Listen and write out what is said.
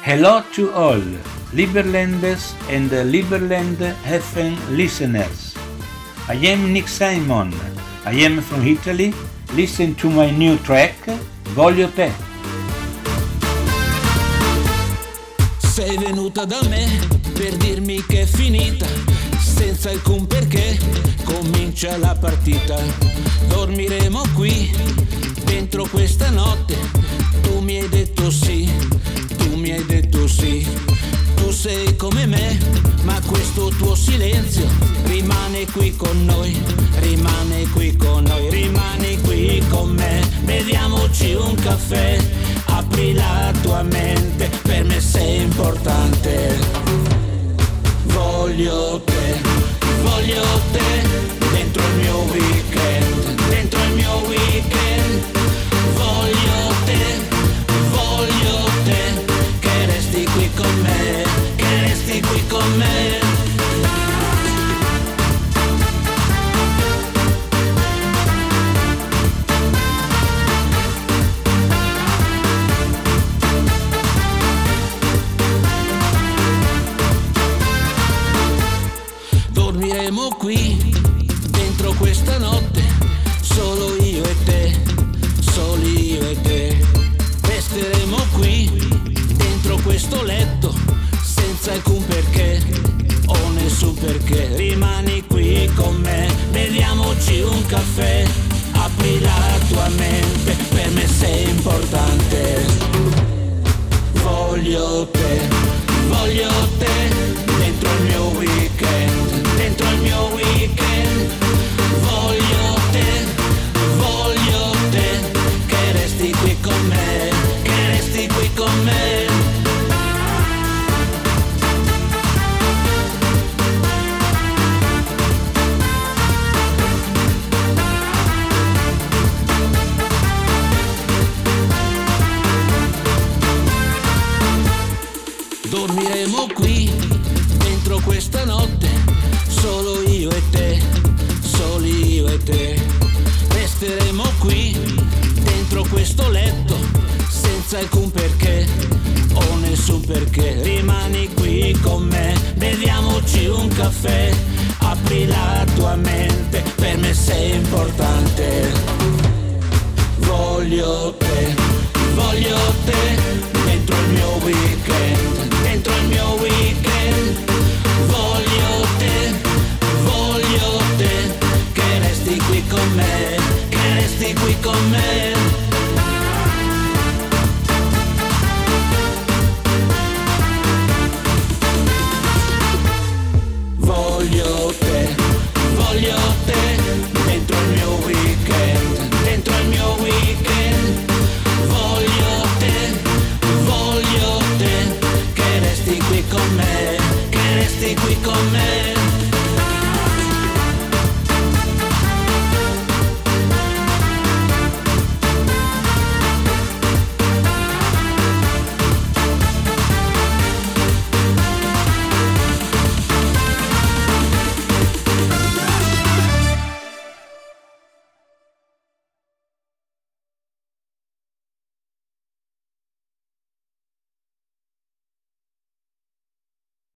Hello to all, Liberlanders and Liberland FM listeners. I am Nick Simon. I am from Italy. Listen to my new track, Voglio te. Sei venuta da me per dirmi che è finita, senza alcun perché comincia la partita. Dormiremo qui, dentro questa notte, tu mi hai detto sì, sì. Tu sei come me, ma questo tuo silenzio rimane qui con noi, rimane qui con noi, rimani qui con me. Beviamoci un caffè, apri la tua mente, per me sei importante. Voglio te, Dormiremo qui, dentro questa notte, solo io e te, soli io e te. Resteremo qui, dentro questo letto, senza alcun perché, o nessun perché. Rimani qui con me, beviamoci un caffè, apri la tua mente, per me sei importante. Dormiremo qui, dentro questa notte, solo io e te, soli io e te. Resteremo qui, dentro questo letto, senza alcun perché, o nessun perché. Rimani qui con me, beviamoci un caffè, apri la tua mente, per me sei importante. Voglio te, voglio te, dentro il mio weekend, me.